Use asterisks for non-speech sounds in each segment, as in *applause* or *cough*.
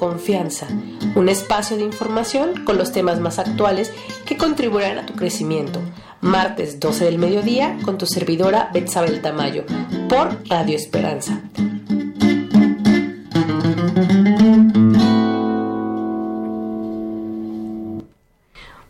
Confianza, un espacio de información con los temas más actuales que contribuirán a tu crecimiento. Martes 12 del mediodía con tu servidora Betsabel Tamayo por Radio Esperanza.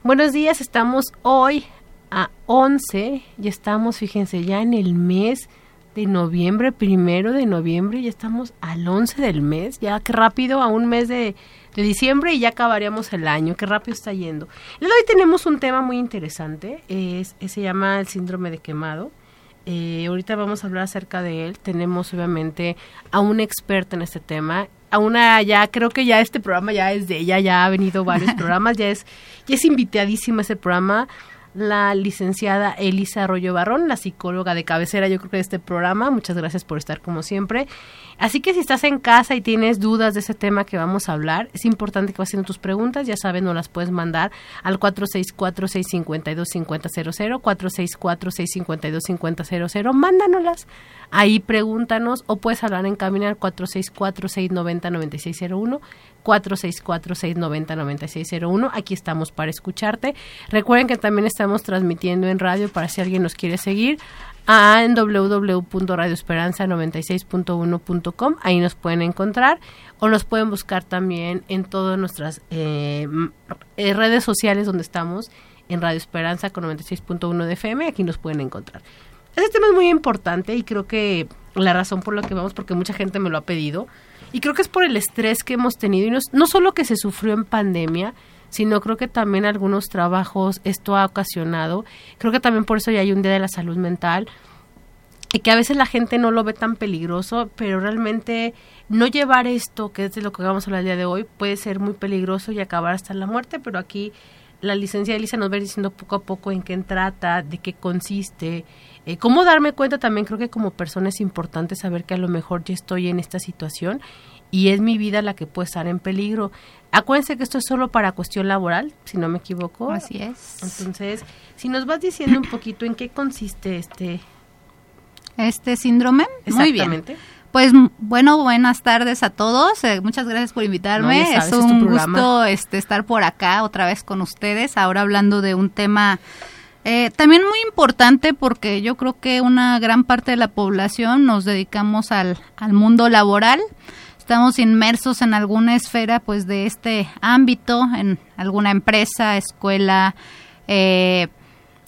Buenos días, estamos hoy a 11 y estamos, fíjense, ya en el mes de noviembre, primero de noviembre, ya estamos al 11 del mes, ya que rápido, a un mes de, diciembre y ya acabaríamos el año, qué rápido está yendo. hoy tenemos un tema muy interesante, es, se llama el síndrome de quemado. Eh, ahorita vamos a hablar acerca de él. Tenemos obviamente a un experto en este tema, a una ya creo que ya este programa ya es de ella, ya ha venido varios *laughs* programas, ya es ya es invitadísima ese programa la licenciada Elisa Arroyo Barrón, la psicóloga de cabecera, yo creo que de este programa. Muchas gracias por estar como siempre. Así que si estás en casa y tienes dudas de ese tema que vamos a hablar, es importante que vas haciendo tus preguntas, ya saben, no las puedes mandar al 464-652-5000, 464-652-5000, mándanolas, ahí pregúntanos o puedes hablar en caminar 464-690-9601, 464-690-9601. Aquí estamos para escucharte. Recuerden que también estamos transmitiendo en radio para si alguien nos quiere seguir a en www.radioesperanza96.1.com. Ahí nos pueden encontrar o nos pueden buscar también en todas nuestras eh, eh, redes sociales donde estamos en Radio Esperanza con 96.1 de FM. Aquí nos pueden encontrar. Este tema es muy importante y creo que la razón por la que vamos, porque mucha gente me lo ha pedido, y creo que es por el estrés que hemos tenido, y no, no solo que se sufrió en pandemia, sino creo que también algunos trabajos esto ha ocasionado. Creo que también por eso ya hay un Día de la Salud Mental y que a veces la gente no lo ve tan peligroso, pero realmente no llevar esto, que es de lo que vamos a hablar el día de hoy, puede ser muy peligroso y acabar hasta la muerte, pero aquí la licencia Elisa nos va diciendo poco a poco en qué trata, de qué consiste, eh, cómo darme cuenta también creo que como persona es importante saber que a lo mejor ya estoy en esta situación y es mi vida la que puede estar en peligro. Acuérdense que esto es solo para cuestión laboral, si no me equivoco. Así es. Entonces, si nos vas diciendo un poquito en qué consiste este este síndrome. Muy bien. Pues bueno, buenas tardes a todos. Eh, muchas gracias por invitarme. es un gusto este, estar por acá otra vez con ustedes. Ahora hablando de un tema eh, también muy importante porque yo creo que una gran parte de la población nos dedicamos al, al mundo laboral estamos inmersos en alguna esfera pues de este ámbito, en alguna empresa, escuela, eh,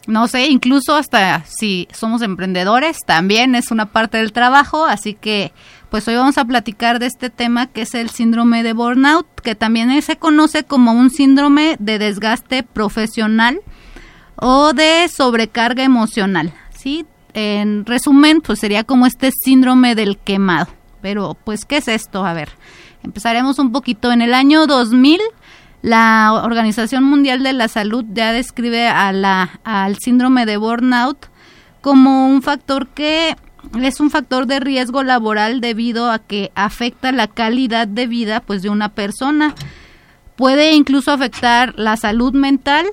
no sé, incluso hasta si somos emprendedores, también es una parte del trabajo, así que pues hoy vamos a platicar de este tema que es el síndrome de burnout, que también se conoce como un síndrome de desgaste profesional o de sobrecarga emocional, ¿sí? En resumen, pues sería como este síndrome del quemado. Pero, pues, ¿qué es esto? A ver, empezaremos un poquito. En el año 2000, la Organización Mundial de la Salud ya describe a la, al síndrome de burnout como un factor que es un factor de riesgo laboral debido a que afecta la calidad de vida pues de una persona puede incluso afectar la salud mental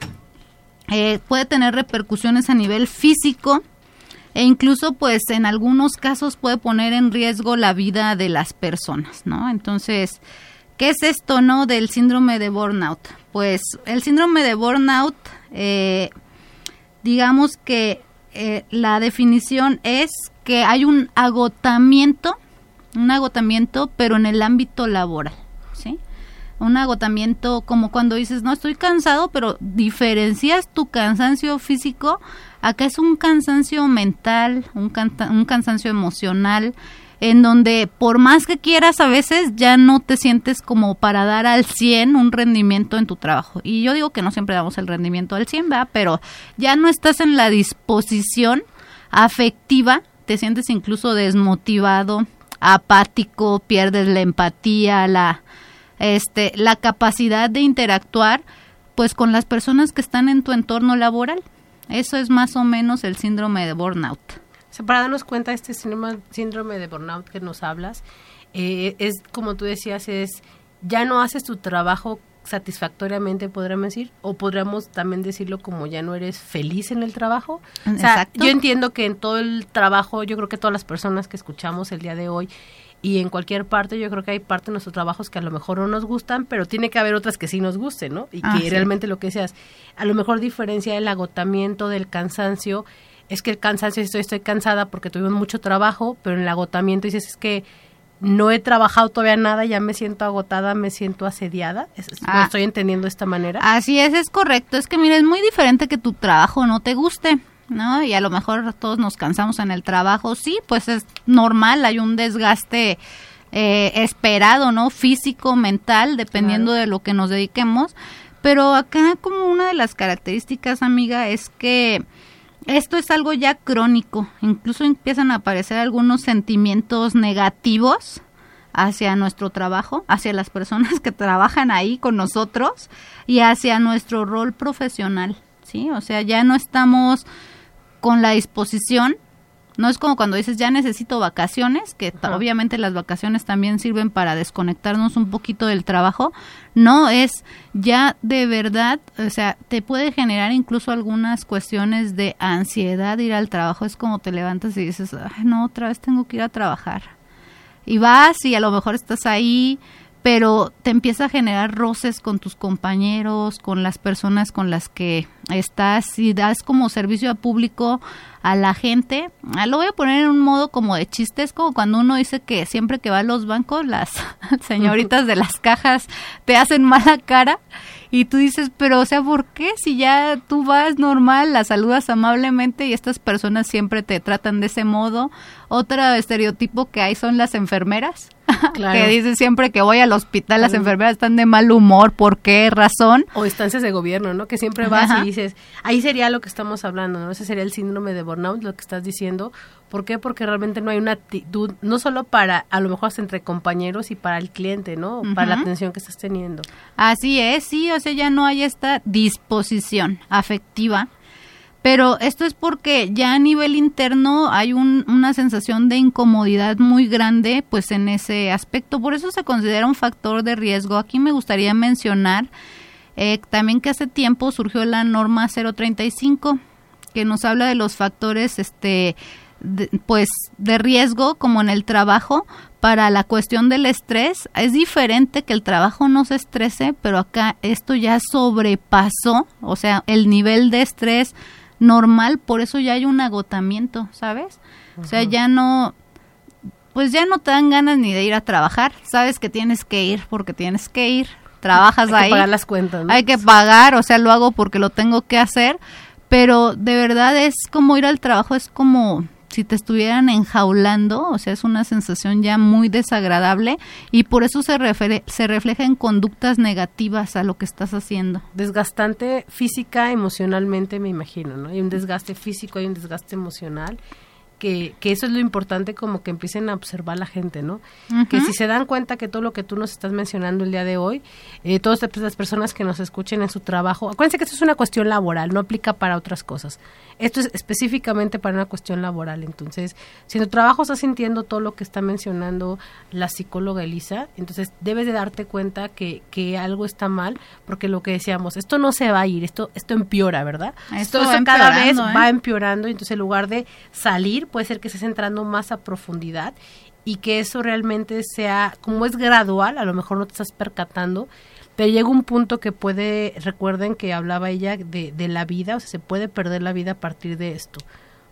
eh, puede tener repercusiones a nivel físico e incluso pues en algunos casos puede poner en riesgo la vida de las personas, ¿no? Entonces, ¿qué es esto, no, del síndrome de burnout? Pues el síndrome de burnout, eh, digamos que eh, la definición es que hay un agotamiento, un agotamiento, pero en el ámbito laboral, ¿sí? Un agotamiento como cuando dices, no, estoy cansado, pero diferencias tu cansancio físico Acá es un cansancio mental, un, un cansancio emocional, en donde por más que quieras a veces ya no te sientes como para dar al 100 un rendimiento en tu trabajo. Y yo digo que no siempre damos el rendimiento al 100, ¿verdad? Pero ya no estás en la disposición afectiva, te sientes incluso desmotivado, apático, pierdes la empatía, la este la capacidad de interactuar pues con las personas que están en tu entorno laboral. Eso es más o menos el síndrome de burnout. Para darnos cuenta de este síndrome de burnout que nos hablas, eh, es como tú decías, es ya no haces tu trabajo satisfactoriamente, podríamos decir, o podríamos también decirlo como ya no eres feliz en el trabajo. O sea, yo entiendo que en todo el trabajo, yo creo que todas las personas que escuchamos el día de hoy, y en cualquier parte yo creo que hay parte de nuestros trabajos que a lo mejor no nos gustan, pero tiene que haber otras que sí nos gusten, ¿no? Y que realmente lo que seas, a lo mejor diferencia el agotamiento del cansancio, es que el cansancio, estoy, estoy cansada porque tuvimos mucho trabajo, pero en el agotamiento dices, es que no he trabajado todavía nada, ya me siento agotada, me siento asediada. Ah. estoy entendiendo de esta manera? Así es, es correcto. Es que mira, es muy diferente que tu trabajo no te guste. ¿no? Y a lo mejor todos nos cansamos en el trabajo, sí, pues es normal, hay un desgaste eh, esperado, ¿no? Físico, mental, dependiendo de lo que nos dediquemos. Pero acá como una de las características, amiga, es que esto es algo ya crónico, incluso empiezan a aparecer algunos sentimientos negativos hacia nuestro trabajo, hacia las personas que trabajan ahí con nosotros y hacia nuestro rol profesional, ¿sí? O sea, ya no estamos con la disposición no es como cuando dices ya necesito vacaciones, que obviamente las vacaciones también sirven para desconectarnos un poquito del trabajo. No es ya de verdad, o sea, te puede generar incluso algunas cuestiones de ansiedad ir al trabajo. Es como te levantas y dices, Ay, no, otra vez tengo que ir a trabajar. Y vas y a lo mejor estás ahí pero te empieza a generar roces con tus compañeros, con las personas con las que estás y das como servicio a público a la gente. Ah, lo voy a poner en un modo como de chiste, es como cuando uno dice que siempre que va a los bancos las *laughs* señoritas de las cajas te hacen mala cara y tú dices, pero o sea, ¿por qué? Si ya tú vas normal, las saludas amablemente y estas personas siempre te tratan de ese modo. Otro estereotipo que hay son las enfermeras. *laughs* que dicen siempre que voy al hospital, las enfermeras están de mal humor, ¿por qué razón? O instancias de gobierno, ¿no? Que siempre vas y dices, ahí sería lo que estamos hablando, ¿no? Ese sería el síndrome de burnout, lo que estás diciendo, ¿Por qué? Porque realmente no hay una actitud, no solo para, a lo mejor entre compañeros y para el cliente, ¿no? Para la atención que estás teniendo. Así es, sí, o sea, ya no hay esta disposición afectiva. Pero esto es porque ya a nivel interno hay una sensación de incomodidad muy grande, pues en ese aspecto. Por eso se considera un factor de riesgo. Aquí me gustaría mencionar eh, también que hace tiempo surgió la norma 035 que nos habla de los factores este pues de riesgo como en el trabajo para la cuestión del estrés es diferente que el trabajo no se estrese pero acá esto ya sobrepasó o sea el nivel de estrés normal por eso ya hay un agotamiento sabes o sea ya no pues ya no te dan ganas ni de ir a trabajar sabes que tienes que ir porque tienes que ir trabajas hay que pagar las cuentas hay que pagar o sea lo hago porque lo tengo que hacer pero de verdad es como ir al trabajo es como si te estuvieran enjaulando, o sea, es una sensación ya muy desagradable y por eso se, se refleja en conductas negativas a lo que estás haciendo. Desgastante física, emocionalmente, me imagino, ¿no? Hay un desgaste físico, hay un desgaste emocional que, que, eso es lo importante como que empiecen a observar la gente, ¿no? Que si se dan cuenta que todo lo que tú nos estás mencionando el día de hoy, eh, todas las personas que nos escuchen en su trabajo, acuérdense que esto es una cuestión laboral, no aplica para otras cosas. Esto es específicamente para una cuestión laboral. Entonces, si en tu trabajo estás sintiendo todo lo que está mencionando la psicóloga Elisa, entonces debes de darte cuenta que, que algo está mal, porque lo que decíamos, esto no se va a ir, esto, esto empeora, ¿verdad? Esto, cada vez ¿eh? va empeorando, entonces en lugar de salir, puede ser que estés entrando más a profundidad y que eso realmente sea, como es gradual, a lo mejor no te estás percatando, pero llega un punto que puede, recuerden que hablaba ella de, de la vida, o sea, se puede perder la vida a partir de esto,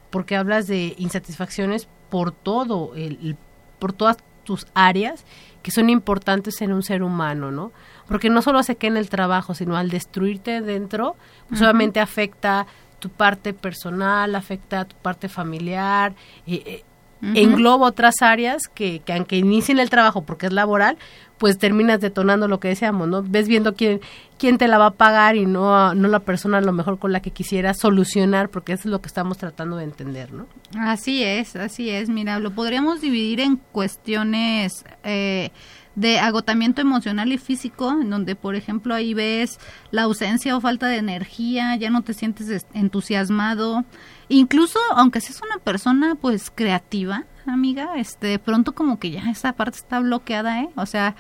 porque hablas de insatisfacciones por todo, el, por todas tus áreas que son importantes en un ser humano, ¿no? Porque no solo se queda en el trabajo, sino al destruirte dentro, pues solamente afecta tu parte personal, afecta a tu parte familiar, eh, eh engloba otras áreas que, que aunque inicien el trabajo porque es laboral, pues terminas detonando lo que decíamos, ¿no? Ves viendo quién, quién te la va a pagar y no, no la persona a lo mejor con la que quisieras solucionar, porque eso es lo que estamos tratando de entender, ¿no? Así es, así es. Mira, lo podríamos dividir en cuestiones eh, de agotamiento emocional y físico, en donde, por ejemplo, ahí ves la ausencia o falta de energía, ya no te sientes entusiasmado, incluso aunque seas una persona pues creativa, amiga, este, de pronto como que ya esa parte está bloqueada, ¿eh? O sea,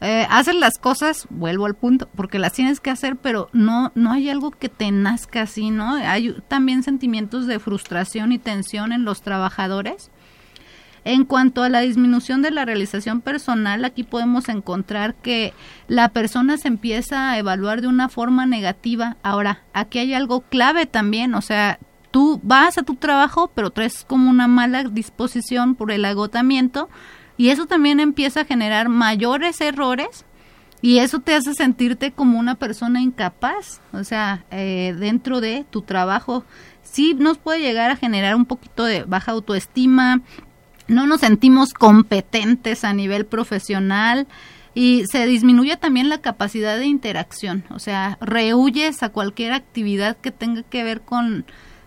eh, haces las cosas, vuelvo al punto, porque las tienes que hacer, pero no, no hay algo que te nazca así, ¿no? Hay también sentimientos de frustración y tensión en los trabajadores En cuanto a la disminución de la realización personal, aquí podemos encontrar que la persona se empieza a evaluar de una forma negativa. Ahora, aquí hay algo clave también, o sea, tú vas a tu trabajo, pero traes como una mala disposición por el agotamiento y eso también empieza a generar mayores errores y eso te hace sentirte como una persona incapaz, o sea, eh, dentro de tu trabajo sí nos puede llegar a generar un poquito de baja autoestima, no nos sentimos competentes a nivel profesional y se disminuye también la capacidad de interacción, o sea, rehuyes a cualquier actividad que tenga que ver con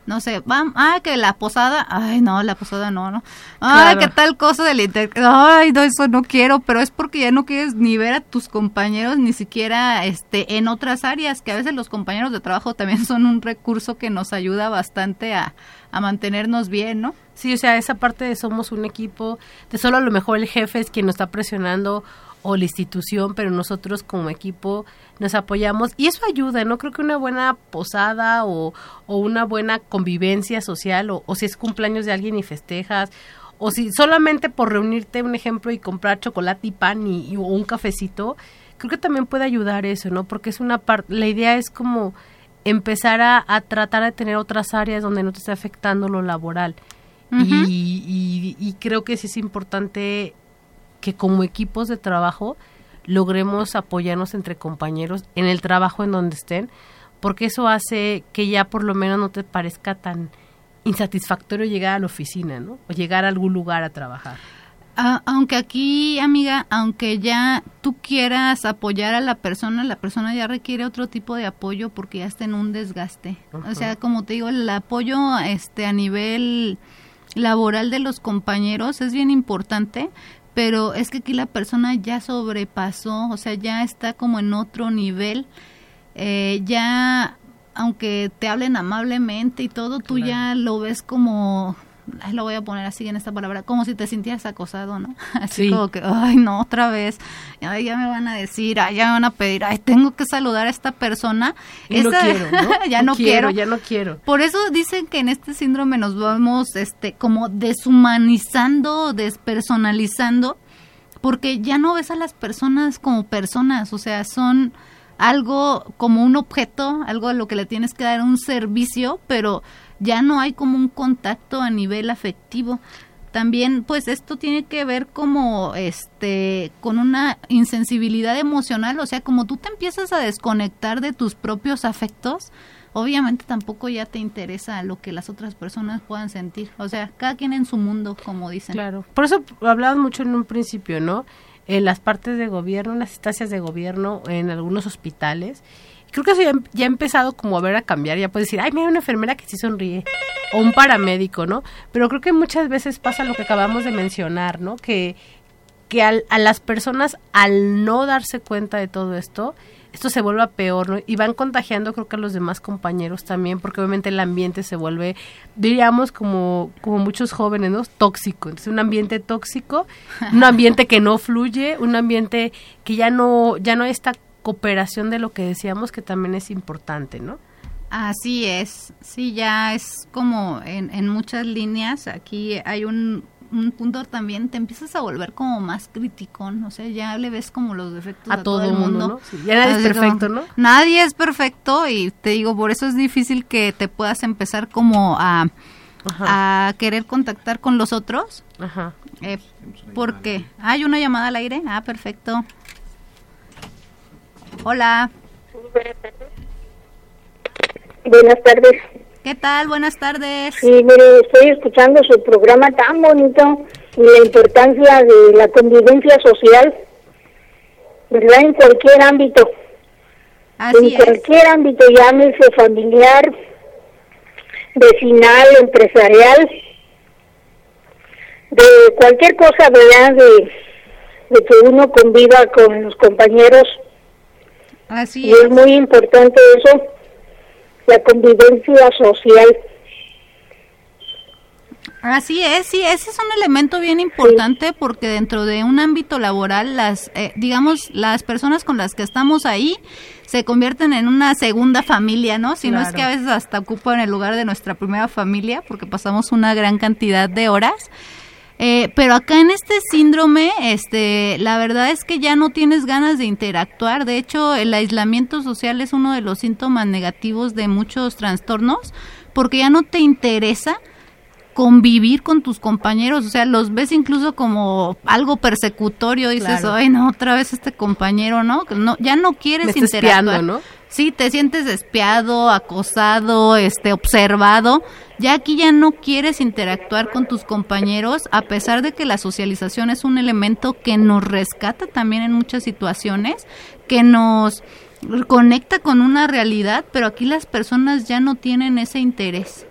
no sé, vamos, ah, que la posada, ay, no, la posada no, no. Ay, qué tal cosa del inter, ay, no, eso no quiero, pero es porque ya no quieres ni ver a tus compañeros, ni siquiera este, en otras áreas, que a veces los compañeros de trabajo también son un recurso que nos ayuda bastante a, a mantenernos bien, ¿no? Sí, o sea, esa parte de somos un equipo, de solo a lo mejor el jefe es quien nos está presionando o la institución, pero nosotros como equipo nos apoyamos y eso ayuda, ¿no? Creo que una buena posada o, o una buena convivencia social o, si es cumpleaños de alguien y festejas o si solamente por reunirte, un ejemplo, y comprar chocolate y pan y, o un cafecito, creo que también puede ayudar eso, ¿no? Porque es una parte, la idea es como empezar a, a, tratar de tener otras áreas donde no te esté afectando lo laboral. y, y, creo que sí es importante que como equipos de trabajo logremos apoyarnos entre compañeros en el trabajo en donde estén, porque eso hace que ya por lo menos no te parezca tan insatisfactorio llegar a la oficina, ¿no? O llegar a algún lugar a trabajar. Ah, aunque aquí, amiga, aunque ya tú quieras apoyar a la persona, la persona ya requiere otro tipo de apoyo porque ya está en un desgaste. O sea, como te digo, el apoyo este a nivel laboral de los compañeros es bien importante, pero es que aquí la persona ya sobrepasó, o sea, ya está como en otro nivel, eh, ya aunque te hablen amablemente y todo, tú ya lo ves como lo voy a poner así en esta palabra, como si te sintieras acosado, ¿no? *laughs* Así como que, ay, no, otra vez, ay, ya me van a decir, ay, ya me van a pedir, ay, tengo que saludar a esta persona. Y no *laughs* quiero, ya no, quiero, Ya no quiero. Por eso dicen que en este síndrome nos vamos, este, como deshumanizando, despersonalizando, porque ya no ves a las personas como personas, o sea, son algo como un objeto, algo a lo que le tienes que dar un servicio, pero ya no hay como un contacto a nivel afectivo. También pues esto tiene que ver como este con una insensibilidad emocional, o sea, como tú te empiezas a desconectar de tus propios afectos, obviamente tampoco ya te interesa lo que las otras personas puedan sentir. O sea, cada quien en su mundo, como dicen. Claro. Por eso hablabas mucho en un principio, ¿no? En las partes de gobierno, en las instancias de gobierno, en algunos hospitales creo que eso ya, ha empezado como a ver a cambiar, ya puedes decir, ay, mira una enfermera que sí sonríe, o un paramédico, ¿no? Pero creo que muchas veces pasa lo que acabamos de mencionar, ¿no? Que, que a las personas, al no darse cuenta de todo esto, esto se vuelve peor, ¿no? Y van contagiando creo que a los demás compañeros también, porque obviamente el ambiente se vuelve, diríamos, como, como muchos jóvenes, ¿no? Tóxico. Entonces, un ambiente tóxico, un ambiente que no fluye, un ambiente que ya no, ya no está cooperación de lo que decíamos que también es importante, ¿no? Así es, sí, ya es como en, en muchas líneas, aquí hay un, un, punto también, te empiezas a volver como más crítico, ¿no? o sea, ya le ves como los defectos a, todo, el mundo. ¿no? ya nadie es perfecto, ¿no? Nadie es perfecto y te digo, por eso es difícil que te puedas empezar como a, a querer contactar con los otros. Ajá. Eh, porque hay una llamada al aire, ah, perfecto. Hola. Buenas tardes. ¿Qué tal? Buenas tardes. Sí, mire, estoy escuchando su programa tan bonito y la importancia de la convivencia social, ¿verdad? En cualquier ámbito. Así en cualquier ámbito, llámese familiar, vecinal, empresarial, de cualquier cosa, ¿verdad? De, de que uno conviva con los compañeros Así y es. muy importante eso, la convivencia social. Así es, sí, ese es un elemento bien importante porque dentro de un ámbito laboral, las, eh, digamos, las personas con las que estamos ahí se convierten en una segunda familia, ¿no? Si no es que a veces hasta ocupan el lugar de nuestra primera familia porque pasamos una gran cantidad de horas. Eh, pero acá en este síndrome, este, la verdad es que ya no tienes ganas de interactuar. De hecho, el aislamiento social es uno de los síntomas negativos de muchos trastornos, porque ya no te interesa convivir con tus compañeros, o sea, los ves incluso como algo persecutorio, dices, ay, no, otra vez este compañero, ¿no? no ya no quieres interactuar. ¿no? Sí, te sientes espiado, acosado, este, observado. Ya aquí ya no quieres interactuar con tus compañeros, a pesar de que la socialización es un elemento que nos rescata también en muchas situaciones, que nos conecta con una realidad, pero aquí las personas ya no tienen ese interés.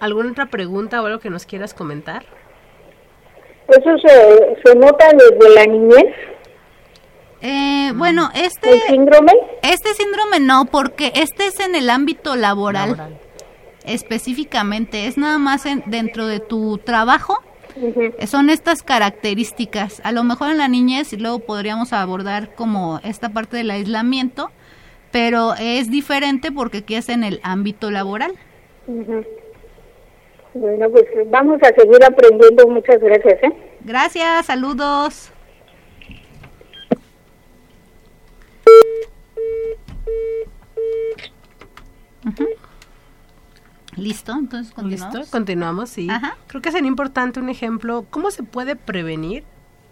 ¿Alguna otra pregunta o algo que nos quieras comentar? Eso se, se nota desde la niñez. Eh, bueno, este síndrome? Este síndrome no, porque este es en el ámbito laboral, específicamente, es nada más dentro de tu trabajo. Son estas características. A lo mejor en la niñez y luego podríamos abordar como esta parte del aislamiento, pero es diferente porque aquí es en el ámbito laboral. Bueno, pues vamos a seguir aprendiendo. Muchas gracias. ¿eh? Gracias, saludos. Listo, entonces continuamos. Listo, continuamos, sí. Creo que es importante un ejemplo, ¿cómo se puede prevenir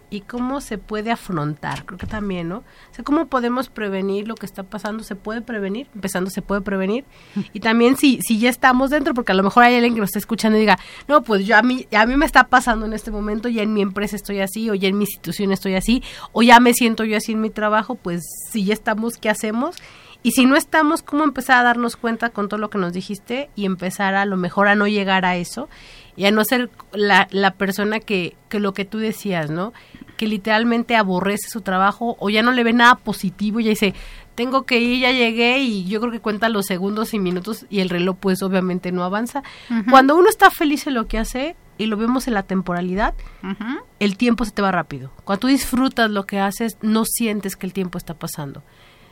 y cómo se puede afrontar? Creo que también, ¿no? O sea, ¿cómo podemos prevenir lo que está pasando? ¿Se puede prevenir? Empezando, ¿se puede prevenir? *laughs* Y también si, si ya estamos dentro, porque a lo mejor hay alguien que nos está escuchando y diga, no, pues yo a mí, a mí me está pasando en este momento, ya en mi empresa estoy así, o ya en mi institución estoy así, o ya me siento yo así en mi trabajo, pues si ya estamos, ¿qué hacemos? Y si no estamos, ¿cómo empezar a darnos cuenta con todo lo que nos dijiste y empezar a, lo mejor a no llegar a eso y a no ser la, la persona que, que lo que tú decías, ¿no? Que literalmente aborrece su trabajo o ya no le ve nada positivo, ya dice, tengo que ir, ya llegué y yo creo que cuenta los segundos y minutos y el reloj pues obviamente no avanza. Cuando uno está feliz en lo que hace y lo vemos en la temporalidad, el tiempo se te va rápido. Cuando tú disfrutas lo que haces, no sientes que el tiempo está pasando.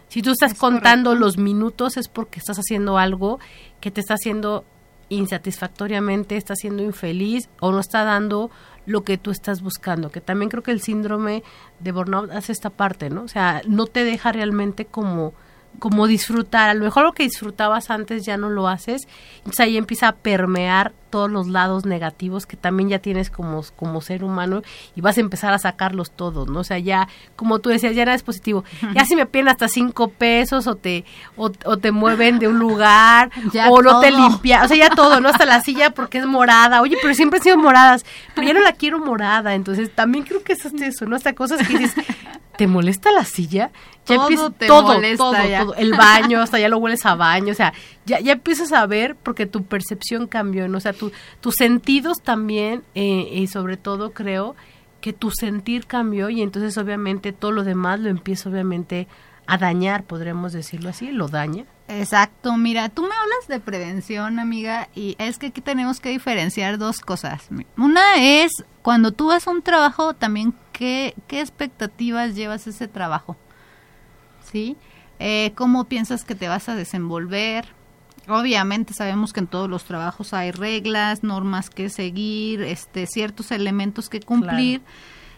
Si tú estás contando los minutos es porque estás haciendo algo que te está haciendo insatisfactoriamente, está siendo infeliz o no está dando lo que tú estás buscando, que también creo que el síndrome de burnout hace esta parte, ¿no? O sea, no te deja realmente como como disfrutar, a lo mejor lo que disfrutabas antes ya no lo haces, entonces ahí empieza a permear todos los lados negativos que también ya tienes como, como ser humano y vas a empezar a sacarlos todos, ¿no? O sea, ya, como tú decías, ya nada es positivo. Ya si me piden hasta cinco pesos o te, o, te mueven de un lugar *laughs* o no te limpia, o sea, ya todo, ¿no? Hasta la silla porque es morada. Oye, pero siempre han sido moradas, pero ya no la quiero morada. Entonces, también creo que eso es eso, ¿no? Hasta cosas que dices, ¿te molesta la silla? Ya todo te todo, molesta todo, el baño, hasta ya lo hueles a baño, o sea, ya, ya empiezas a ver porque tu percepción cambió, ¿no? O sea, tu, tus sentidos también, eh, y sobre todo creo que tu sentir cambió y entonces obviamente todo lo demás lo empieza obviamente a dañar, podremos decirlo así, lo daña. Exacto, mira, tú me hablas de prevención, amiga, y es que aquí tenemos que diferenciar dos cosas. Una es cuando tú vas a un trabajo, también qué, qué expectativas llevas a ese trabajo, ¿sí? Eh, ¿Cómo piensas que te vas a desenvolver? Obviamente sabemos que en todos los trabajos hay reglas, normas que seguir, este, ciertos elementos que cumplir,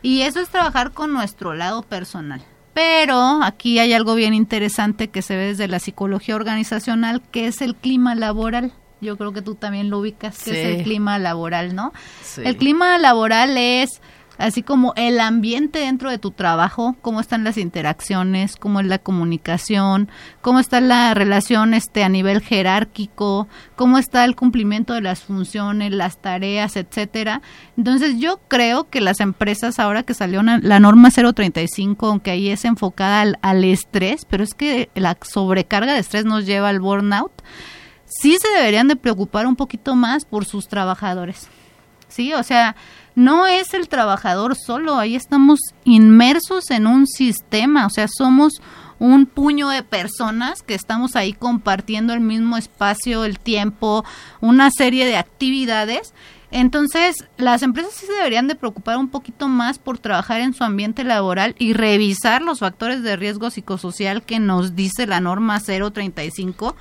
y eso es trabajar con nuestro lado personal. Pero aquí hay algo bien interesante que se ve desde la psicología organizacional, que es el clima laboral. Yo creo que tú también lo ubicas, que es el clima laboral, ¿no? El clima laboral es así como el ambiente dentro de tu trabajo, cómo están las interacciones, cómo es la comunicación, cómo está la relación este a nivel jerárquico, cómo está el cumplimiento de las funciones, las tareas, etcétera. Entonces, yo creo que las empresas ahora que salió la norma 035, aunque ahí es enfocada al, al estrés, pero es que la sobrecarga de estrés nos lleva al burnout, sí se deberían de preocupar un poquito más por sus trabajadores. Sí, o sea, no es el trabajador solo, ahí estamos inmersos en un sistema, o sea, somos un puño de personas que estamos ahí compartiendo el mismo espacio, el tiempo, una serie de actividades. Entonces, las empresas sí se deberían de preocupar un poquito más por trabajar en su ambiente laboral y revisar los factores de riesgo psicosocial que nos dice la norma 035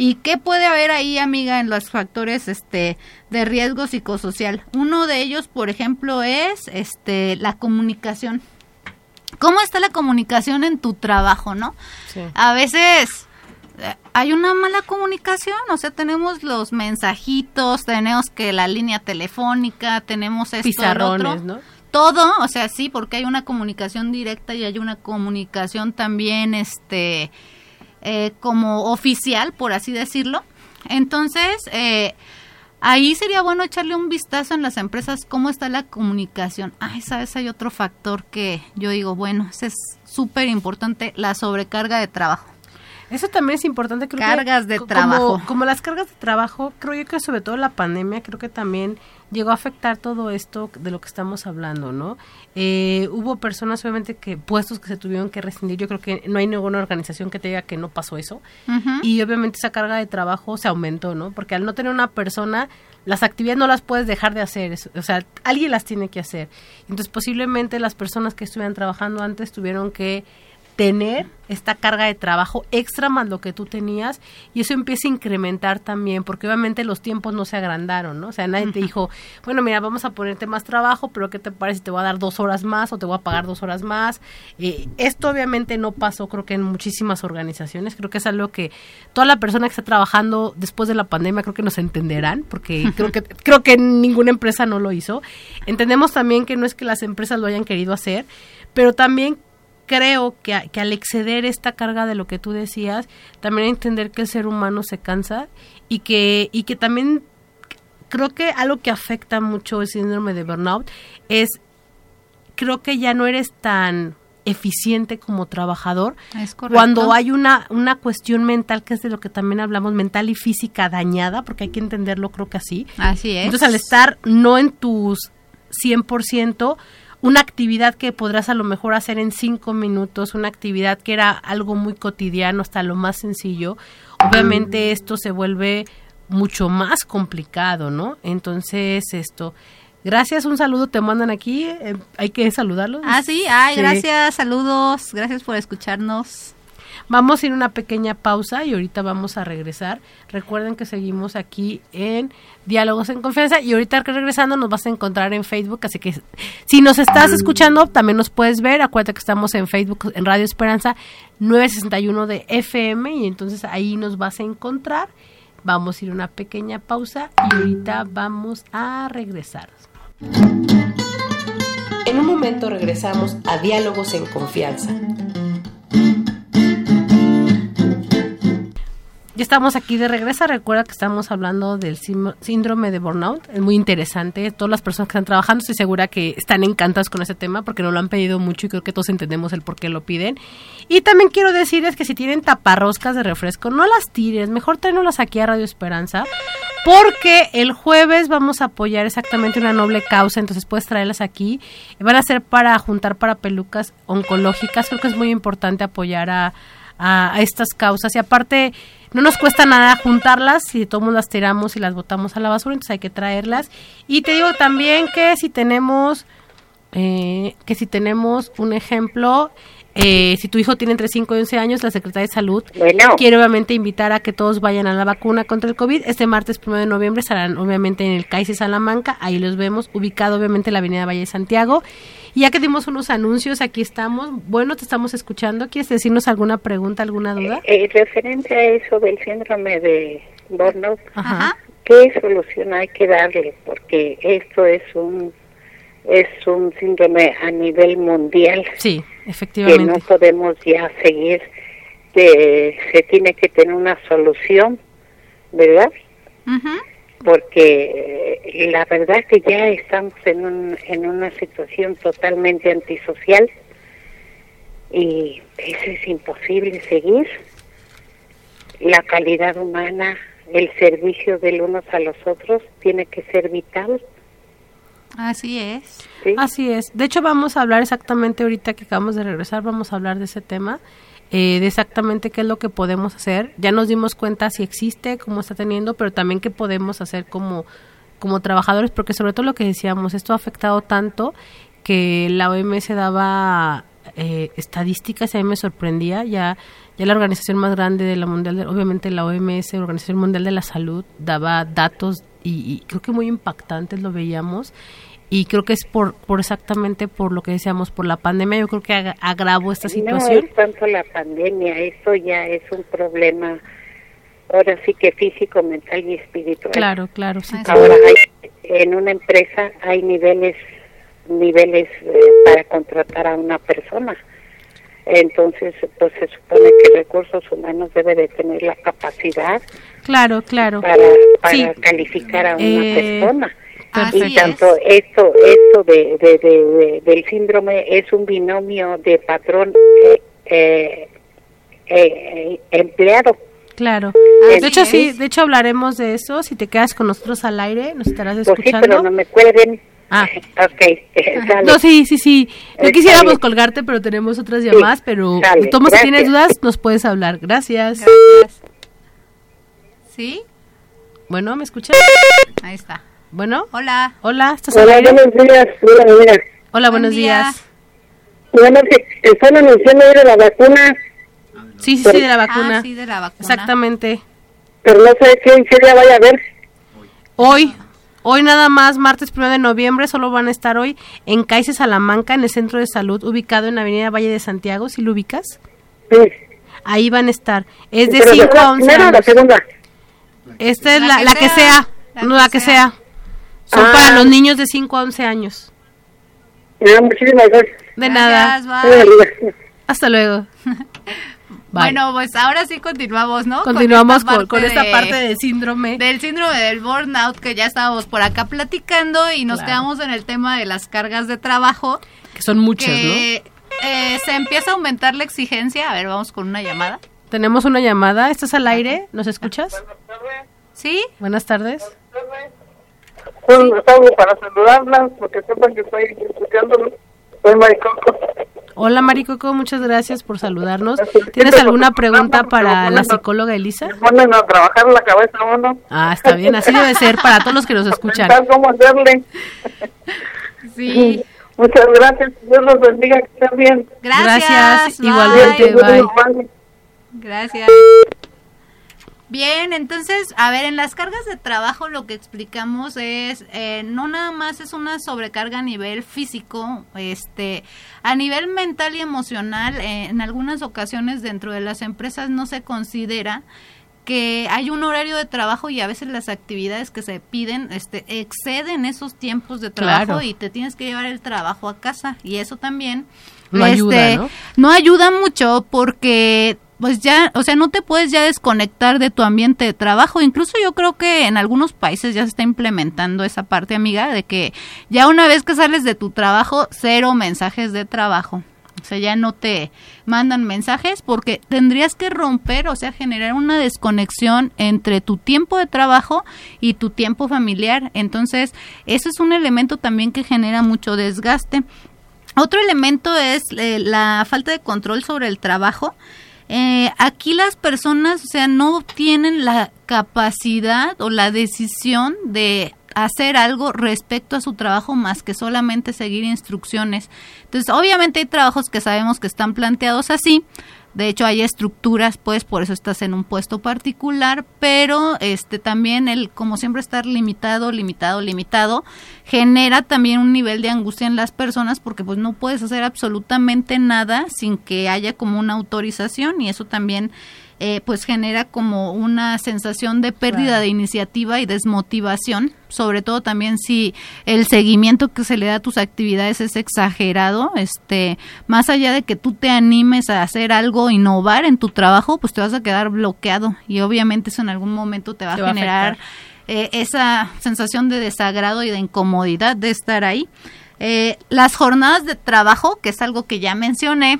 ¿Y qué puede haber ahí, amiga, en los factores este, de riesgo psicosocial? Uno de ellos, por ejemplo, es este, la comunicación. ¿Cómo está la comunicación en tu trabajo, no? A veces eh, hay una mala comunicación, o sea, tenemos los mensajitos, tenemos que la línea telefónica, tenemos esto, Pizarrones, ¿no? Todo, o sea, sí, porque hay una comunicación directa y hay una comunicación también, este, eh, como oficial, por así decirlo. Entonces, eh, ahí sería bueno echarle un vistazo en las empresas cómo está la comunicación. Ay, sabes, hay otro factor que yo digo, bueno, ese es súper importante, la sobrecarga de trabajo. Eso también es importante. Creo cargas de trabajo. Como las cargas de trabajo, creo yo que sobre todo la pandemia, creo que también llegó a afectar todo esto de lo que estamos hablando, ¿no? Eh, hubo personas, obviamente, que puestos que se tuvieron que rescindir. Yo creo que no hay ninguna organización que te diga que no pasó eso. Y obviamente esa carga de trabajo se aumentó, ¿no? Porque al no tener una persona, las actividades no las puedes dejar de hacer. O sea, alguien las tiene que hacer. Entonces, posiblemente las personas que estuvieran trabajando antes tuvieron que tener esta carga de trabajo extra más lo que tú tenías y eso empieza a incrementar también porque obviamente los tiempos no se agrandaron, ¿no? O sea, nadie te dijo, bueno, mira, vamos a ponerte más trabajo, pero ¿qué te parece si te voy a dar dos horas más o te voy a pagar dos horas más? Eh, esto obviamente no pasó creo que en muchísimas organizaciones, creo que es algo que toda la persona que está trabajando después de la pandemia creo que nos entenderán porque creo que creo que ninguna empresa no lo hizo. Entendemos también que no es que las empresas lo hayan querido hacer, pero también creo que, al exceder esta carga de lo que tú decías, también entender que el ser humano se cansa y que, y que también creo que algo que afecta mucho el síndrome de burnout es, creo que ya no eres tan eficiente como trabajador cuando hay una, una cuestión mental que es de lo que también hablamos, mental y física dañada, porque hay que entenderlo creo que así. Así es. Entonces al estar no en tus 100%, una actividad que podrás a lo mejor hacer en cinco minutos, una actividad que era algo muy cotidiano hasta lo más sencillo, obviamente mm. esto se vuelve mucho más complicado, ¿no? Entonces esto, gracias, un saludo te mandan aquí, eh, hay que saludarlos. Ah, sí, ay, gracias, saludos, gracias por escucharnos. Vamos a ir una pequeña pausa y ahorita vamos a regresar. Recuerden que seguimos aquí en Diálogos en Confianza y ahorita regresando nos vas a encontrar en Facebook, así que si nos estás escuchando también nos puedes ver. Acuérdate que estamos en Facebook en Radio Esperanza 961 de FM y entonces ahí nos vas a encontrar. Vamos a ir una pequeña pausa y ahorita vamos a regresar. En un momento regresamos a Diálogos en Confianza. Ya estamos aquí de regreso. Recuerda que estamos hablando del síndrome de burnout. Es muy interesante. Todas las personas que están trabajando, estoy segura que están encantadas con ese tema porque nos lo han pedido mucho y creo que todos entendemos el por qué lo piden. Y también quiero decirles que si tienen taparroscas de refresco, no las tires. Mejor tráenoslas aquí a Radio Esperanza porque el jueves vamos a apoyar exactamente una noble causa. Entonces puedes traerlas aquí. Van a ser para juntar para pelucas oncológicas. Creo que es muy importante apoyar a, a estas causas. Y aparte no nos cuesta nada juntarlas, si todos las tiramos y las botamos a la basura, entonces hay que traerlas. Y te digo también que si tenemos, eh, que si tenemos un ejemplo, eh, si tu hijo tiene entre 5 y 11 años, la Secretaría de Salud quiere obviamente invitar a que todos vayan a la vacuna contra el COVID. Este martes 1 de noviembre estarán obviamente en el CAICE Salamanca, ahí los vemos, ubicado obviamente en la Avenida Valle de Santiago. Y ya que dimos unos anuncios, aquí estamos. Bueno, te estamos escuchando. ¿Quieres decirnos alguna pregunta, alguna duda? Eh, eh referente a eso del síndrome de burnout, ¿qué solución hay que darle? Porque esto es un es un síndrome a nivel mundial. Sí, efectivamente. Que no podemos ya seguir, de, se tiene que tener una solución, ¿verdad? Porque eh, la verdad que ya estamos en, un, en una situación totalmente antisocial y eso es imposible seguir. La calidad humana, el servicio del unos a los otros tiene que ser vital Así es. Así es. De hecho, vamos a hablar exactamente ahorita que acabamos de regresar, vamos a hablar de ese tema, eh, de exactamente qué es lo que podemos hacer. Ya nos dimos cuenta si existe, cómo está teniendo, pero también qué podemos hacer como, como trabajadores, porque sobre todo lo que decíamos, esto ha afectado tanto que la OMS daba eh, estadísticas y a mí me sorprendía, ya ya la organización más grande de la mundial, obviamente la OMS, Organización Mundial de la Salud, daba datos y, creo que muy impactantes lo veíamos y creo que es por, por exactamente por lo que decíamos, por la pandemia, yo creo que agravó esta situación. No es tanto la pandemia, eso ya es un problema ahora sí que físico, mental y espiritual. Claro, claro, sí. Ahora en una empresa hay niveles niveles eh, para contratar a una persona. Entonces, pues se supone que recursos humanos debe de tener la capacidad claro, claro. para, para calificar a una eh, persona. Y tanto esto, esto de, de, del síndrome es un binomio de patrón eh, empleado. Claro. de hecho, sí, de hecho hablaremos de eso. Si te quedas con nosotros al aire, nos estarás escuchando. Pues sí, pero no me cuelguen. Ah. *laughs* Ok, *laughs* No, sí, sí, sí. No quisiéramos colgarte, pero tenemos otras llamadas, pero tomo si tienes dudas, nos puedes hablar. Gracias. Gracias. ¿Sí? Bueno, ¿me escuchas? Ahí está. Bueno. Hola. Hola, ¿estás Hola, buenos días. Hola, buenos días. Bueno, están anunciando de la vacuna. Sí, sí, sí, de la vacuna. Ah, sí, de la vacuna. Exactamente. Pero no sé qué, qué día vaya a haber. Hoy. Hoy nada más, martes 1 de noviembre, solo van a estar hoy en Caice Salamanca, en el centro de salud, ubicado en la avenida Valle de Santiago, si lo ubicas. Sí. Ahí van a estar. Es de 5 a 11 años. la segunda? Esta es la, la, que, sea, no la que sea. Son para ah. los niños de 5 a 11 años. Ah, muchísimas gracias. De nada. Hasta luego. *laughs* Bueno, pues ahora sí continuamos, ¿no? Continuamos con esta, parte, del síndrome. Del síndrome del burnout que ya estábamos por acá platicando y nos quedamos en el tema de las cargas de trabajo. Que son muchas, ¿no? Eh, se empieza a aumentar la exigencia. A ver, vamos con una llamada. Tenemos una llamada. ¿Estás al aire? ¿Nos escuchas? Buenas tardes. ¿Sí? Buenas tardes. Buenas tardes. Para saludarlas porque sepan que estoy escuchando. Soy Maricoco. Hola Maricoco, muchas gracias por saludarnos. ¿Tienes alguna pregunta para la psicóloga Elisa? Ponen a trabajar la cabeza uno. Ah, está bien, así debe ser para todos los que nos *laughs* escuchan. ¿Cómo hacerle? *laughs* Sí. *laughs* Muchas gracias, Dios los bendiga, que estén bien. Gracias, igualmente, bye. Gracias. Bien, entonces, a ver, en las cargas de trabajo lo que explicamos es, eh, no nada más es una sobrecarga a nivel físico, este, a nivel mental y emocional, eh, en algunas ocasiones dentro de las empresas no se considera que hay un horario de trabajo y a veces las actividades que se piden este, exceden esos tiempos de trabajo y te tienes que llevar el trabajo a casa y eso también no ayuda, este, ¿no? ayuda mucho porque pues ya, o sea, no te puedes ya desconectar de tu ambiente de trabajo. Incluso yo creo que en algunos países ya se está implementando esa parte, amiga, de que ya una vez que sales de tu trabajo, cero mensajes de trabajo. O sea, ya no te mandan mensajes porque tendrías que romper, o sea, generar una desconexión entre tu tiempo de trabajo y tu tiempo familiar. Entonces, eso es un elemento también que genera mucho desgaste. Otro elemento es eh, la falta de control sobre el trabajo. Eh, aquí las personas, o sea, no tienen la capacidad o la decisión de hacer algo respecto a su trabajo más que solamente seguir instrucciones. Entonces, obviamente hay trabajos que sabemos que están planteados así, de hecho, hay estructuras, pues por eso estás en un puesto particular, pero este también el como siempre estar limitado, limitado, limitado genera también un nivel de angustia en las personas porque pues no puedes hacer absolutamente nada sin que haya como una autorización y eso también eh, pues genera como una sensación de pérdida de iniciativa y desmotivación, sobre todo también si el seguimiento que se le da a tus actividades es exagerado, este, más allá de que tú te animes a hacer algo, innovar en tu trabajo, pues te vas a quedar bloqueado y obviamente eso en algún momento te va a generar eh, esa sensación de desagrado y de incomodidad de estar ahí. Eh, las jornadas de trabajo, que es algo que ya mencioné,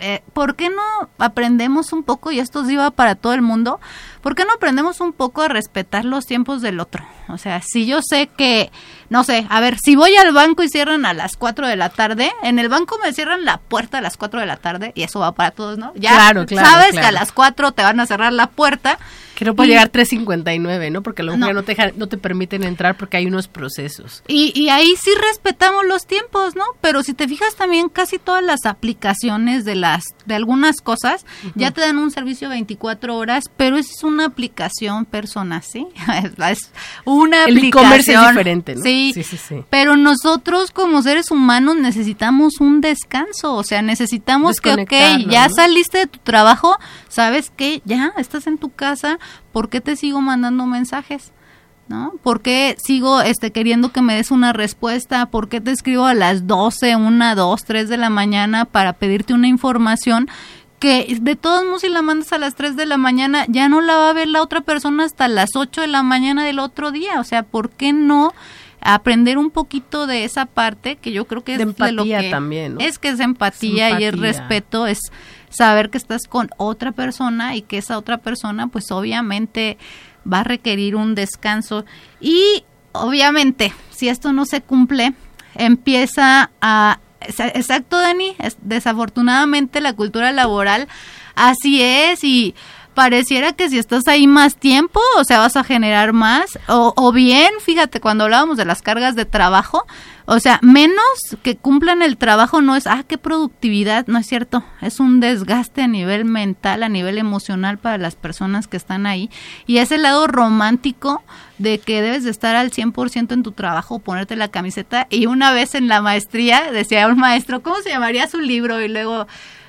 eh, ¿por qué no aprendemos un poco, y esto iba para todo el mundo, ¿por qué no aprendemos un poco a respetar los tiempos del otro? O sea, si yo sé que, no sé, a ver, si voy al banco y cierran a las 4 de la tarde, en el banco me cierran la puerta a las 4 de la tarde, y eso va para todos, ¿no? Ya claro, claro, sabes que a las 4 te van a cerrar la puerta. Que no puede llegar 3.59, ¿no? Porque a lo mejor no. te, no te permiten entrar porque hay unos procesos. Y, y ahí sí respetamos los tiempos, ¿no? Pero si te fijas también casi todas las aplicaciones de las de algunas cosas, ya te dan un servicio 24 horas, pero es una aplicación persona, ¿sí? *laughs* es una El aplicación es diferente, ¿no? Sí, sí, sí, sí, Pero nosotros como seres humanos necesitamos un descanso, o sea, necesitamos que, ok, ya saliste de tu trabajo, ¿sabes qué? Ya estás en tu casa, ¿por qué te sigo mandando mensajes? ¿no? ¿Por qué sigo este, queriendo que me des una respuesta? ¿Por qué te escribo a las 12, 1, 2, 3 de la mañana para pedirte una información? Que de todos modos si la mandas a las 3 de la mañana ya no la va a ver la otra persona hasta las 8 de la mañana del otro día. O sea, ¿por qué no aprender un poquito de esa parte que yo creo que es de empatía lo que también, es que es empatía, y el respeto, es saber que estás con otra persona y que esa otra persona pues obviamente va a requerir un descanso. Y obviamente si esto no se cumple empieza a exacto Dani. Desafortunadamente la cultura laboral así es y pareciera que si estás ahí más tiempo, o sea, vas a generar más, o, o, bien, fíjate, cuando hablábamos de las cargas de trabajo, o sea, menos que cumplan el trabajo no es, ah, qué productividad, no es cierto, es un desgaste a nivel mental, a nivel emocional para las personas que están ahí. Y ese lado romántico de que debes de estar al 100% en tu trabajo, ponerte la camiseta. Y una vez en la maestría, decía un maestro, ¿cómo se llamaría su libro? Y luego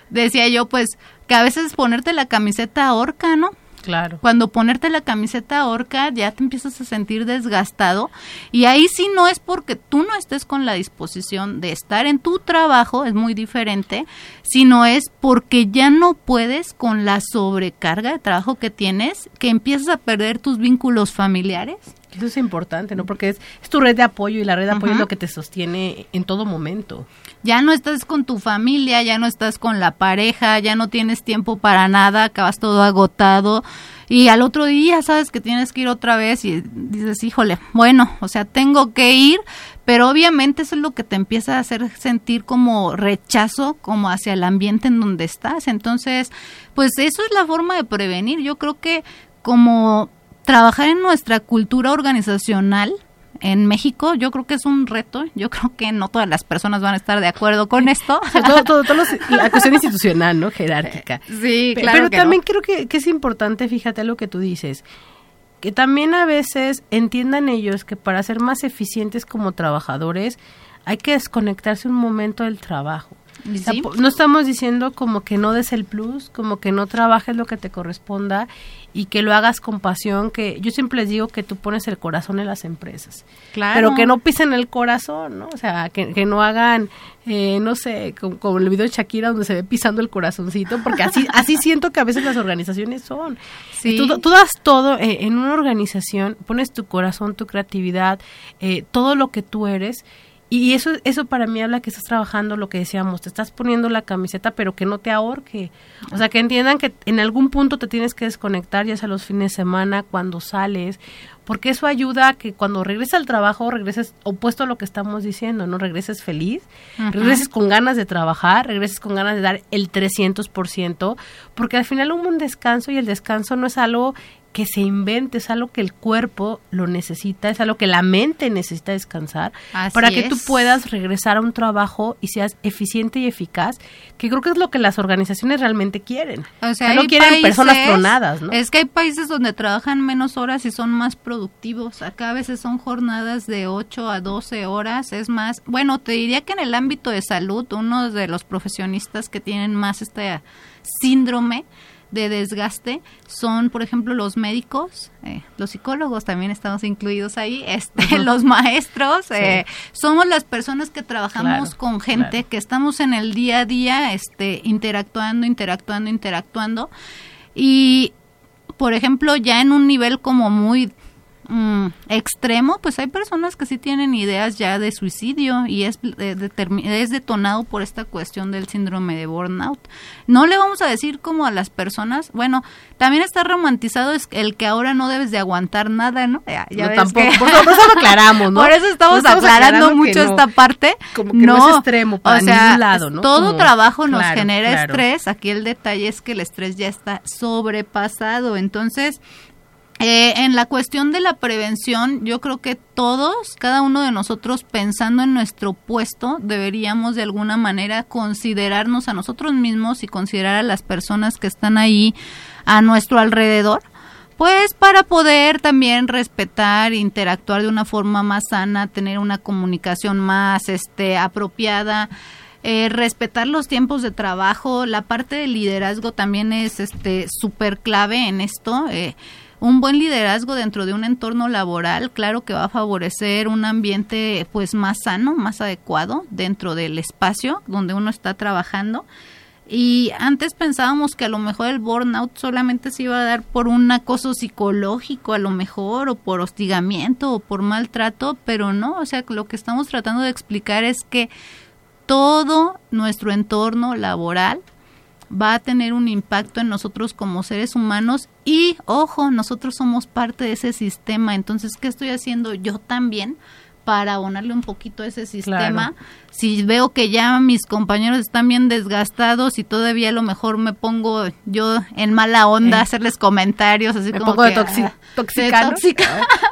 decía yo, pues, que a veces ponerte la camiseta ahorca, ¿no? Claro. Cuando ponerte la camiseta orca ya te empiezas a sentir desgastado y ahí sí no es porque tú no estés con la disposición de estar en tu trabajo, es muy diferente, sino es porque ya no puedes con la sobrecarga de trabajo que tienes, que empiezas a perder tus vínculos familiares. Eso es importante, ¿no? Porque es, tu red de apoyo y la red de apoyo es lo que te sostiene en todo momento. Ya no estás con tu familia, ya no estás con la pareja, ya no tienes tiempo para nada, acabas todo agotado y al otro día sabes que tienes que ir otra vez y dices, híjole, bueno, o sea, tengo que ir, pero obviamente eso es lo que te empieza a hacer sentir como rechazo, como hacia el ambiente en donde estás. Entonces, pues eso es la forma de prevenir. Yo creo que como trabajar en nuestra cultura organizacional, en México yo creo que es un reto. Yo *laughs* creo que no todas las personas van a estar de acuerdo con esto. todo, todo, *laughs* la cuestión institucional, ¿no? Jerárquica. Sí, claro. Pero también creo que, que, es importante, fíjate lo que tú dices, que también a veces entiendan ellos que para ser más eficientes como trabajadores hay que desconectarse un momento del trabajo no estamos diciendo como que no des el plus, como que no trabajes lo que te corresponda y que lo hagas con pasión, que yo siempre les digo que tú pones el corazón en las empresas. Claro. Pero que no pisen el corazón, ¿no? O sea, que, no hagan, eh, no sé, como, el video de Shakira donde se ve pisando el corazoncito, porque así *laughs* así siento que a veces las organizaciones son. Sí. Tú, das todo eh, en una organización, pones tu corazón, tu creatividad, eh, todo lo que tú eres y eso, eso para mí habla que estás trabajando lo que decíamos, te estás poniendo la camiseta, pero que no te ahorque. O sea, que entiendan que en algún punto te tienes que desconectar, ya sea los fines de semana, cuando sales, porque eso ayuda a que cuando regreses al trabajo, regreses opuesto a lo que estamos diciendo, ¿no? Regreses feliz, regreses con ganas de trabajar, regreses con ganas de dar el 300%, porque al final hubo un descanso y el descanso no es algo que se invente, es algo que el cuerpo lo necesita, es algo que la mente necesita descansar para que tú puedas regresar a un trabajo y seas eficiente y eficaz, que creo que es lo que las organizaciones realmente quieren. O sea, no quieren personas tronadas, ¿no? Es que hay países donde trabajan menos horas y son más productivos. Acá a veces son jornadas de 8 a 12 horas, es más, bueno, te diría que en el ámbito de salud, uno de los profesionistas que tienen más este síndrome de desgaste son, por ejemplo, los médicos, eh, los psicólogos también estamos incluidos ahí, este, los maestros, eh, somos las personas que trabajamos con gente, que estamos en el día a día, este, interactuando, interactuando, interactuando. Y, por ejemplo, ya en un nivel como muy Mm, extremo, pues hay personas que sí tienen ideas ya de suicidio y es, eh, es detonado por esta cuestión del síndrome de burnout. No le vamos a decir como a las personas, bueno, también está romantizado es el que ahora no debes de aguantar nada, ¿no? Ya, no, tampoco, por, eso lo aclaramos, ¿no? *laughs* Por eso estamos, aclarando, mucho esta parte. Como que no, es extremo para ningún lado, ¿no? Todo trabajo nos genera estrés, aquí el detalle es que el estrés ya está sobrepasado, entonces eh, en la cuestión de la prevención, yo creo que todos, cada uno de nosotros, pensando en nuestro puesto, deberíamos de alguna manera considerarnos a nosotros mismos y considerar a las personas que están ahí a nuestro alrededor, pues para poder también respetar, interactuar de una forma más sana, tener una comunicación más este, apropiada. Eh, respetar los tiempos de trabajo, la parte del liderazgo también es este súper clave en esto. Eh, un buen liderazgo dentro de un entorno laboral, claro que va a favorecer un ambiente pues más sano, más adecuado dentro del espacio donde uno está trabajando. Y antes pensábamos que a lo mejor el burnout solamente se iba a dar por un acoso psicológico, a lo mejor, o por hostigamiento, o por maltrato, pero no, o sea, lo que estamos tratando de explicar es que todo nuestro entorno laboral va a tener un impacto en nosotros como seres humanos y, ojo, nosotros somos parte de ese sistema, entonces, ¿qué estoy haciendo yo también? Para abonarle un poquito a ese sistema. Si veo que ya mis compañeros están bien desgastados y todavía a lo mejor me pongo yo en mala onda a hacerles comentarios, así me como pongo de, tóxica.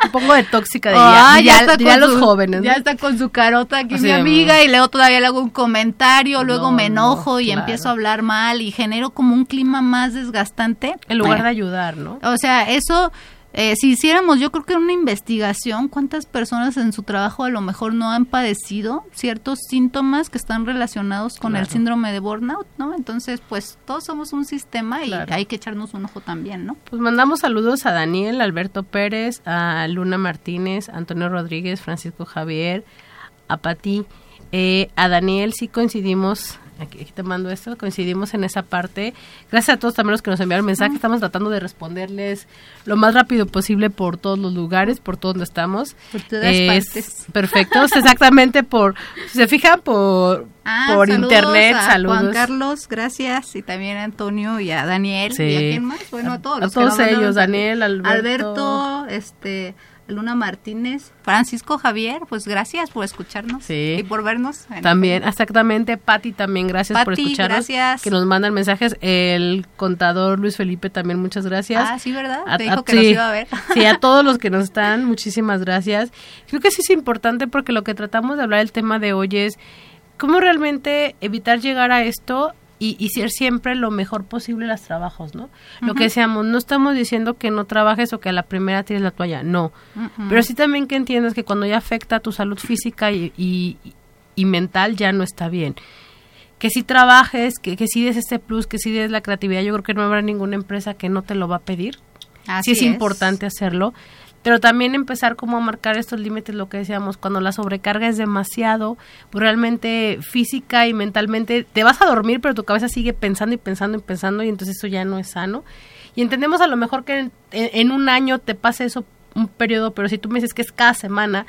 me pongo de tóxica de ah, ya, ya, los jóvenes. Ya está con su carota aquí mi amiga y luego todavía le hago un comentario, luego me enojo y empiezo a hablar mal y genero como un clima más desgastante. En lugar de ayudar, ¿no? O sea, eso eh, si hiciéramos, yo creo que una investigación, cuántas personas en su trabajo a lo mejor no han padecido ciertos síntomas que están relacionados con el síndrome de burnout, ¿no? Entonces, pues todos somos un sistema y hay que echarnos un ojo también, ¿no? Pues mandamos saludos a Daniel, Alberto Pérez, a Luna Martínez, Antonio Rodríguez, Francisco Javier, a Pati. Eh, a Daniel sí coincidimos aquí, te mando esto, coincidimos en esa parte. Gracias a todos también los que nos enviaron mensajes, estamos tratando de responderles lo más rápido posible por todos los lugares, por todo donde estamos. Por todas partes. Perfecto, exactamente por, se fijan, por, ah, por internet, saludos. Juan Carlos, gracias, y también a Antonio y a Daniel, y a quién más, bueno, a todos. A todos ellos, Daniel, Alberto. Alberto, este... Luna Martínez, Francisco Javier, pues gracias por escucharnos y por vernos. También, exactamente, Patti también, gracias por escucharnos. Gracias. Que nos mandan mensajes. El contador Luis Felipe también, muchas gracias. Ah, sí, ¿verdad? Te dijo que nos iba a ver. Sí, a *laughs* todos los que nos están, muchísimas gracias. Creo que sí es importante porque lo que tratamos de hablar el tema de hoy es cómo realmente evitar llegar a esto y, y ser siempre lo mejor posible los trabajos, ¿no? Lo que decíamos, no estamos diciendo que no trabajes o que a la primera tires la toalla, no. Pero sí también que entiendas que cuando ya afecta a tu salud física y, y, mental ya no está bien. Que si trabajes, que, que si des este plus, que si des la creatividad, yo creo que no habrá ninguna empresa que no te lo va a pedir. Así sí es, importante hacerlo pero también empezar como a marcar estos límites, lo que decíamos, cuando la sobrecarga es demasiado, pues realmente física y mentalmente te vas a dormir, pero tu cabeza sigue pensando y pensando y pensando y entonces eso ya no es sano. Y entendemos a lo mejor que en un año te pase eso un periodo, pero si tú me dices que es cada semana,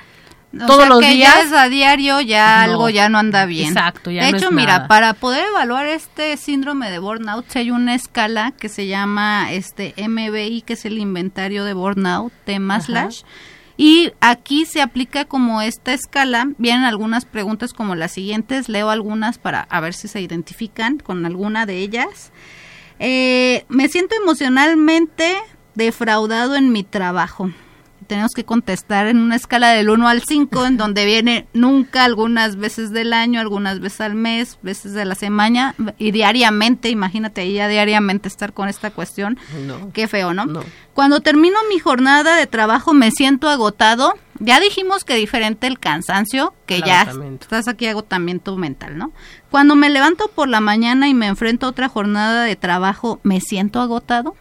todos los días. Ya es a diario, ya algo ya no anda bien. Exacto, ya De hecho, mira, para poder evaluar este síndrome de burnout, hay una escala que se llama este MBI, que es el inventario de burnout de Maslach. Y aquí se aplica como esta escala. Vienen algunas preguntas como las siguientes. Leo algunas para a ver si se identifican con alguna de ellas. Eh, me siento emocionalmente defraudado en mi trabajo tenemos que contestar en una escala del 1 al 5, en donde viene nunca, algunas veces del año, algunas veces al mes, veces de la semana y diariamente. Imagínate ya diariamente estar con esta cuestión. Qué feo, ¿no? Cuando termino mi jornada de trabajo me siento agotado. Ya dijimos que diferente el cansancio, que ya estás aquí agotamiento mental, ¿no? Cuando me levanto por la mañana y me enfrento a otra jornada de trabajo, me siento agotado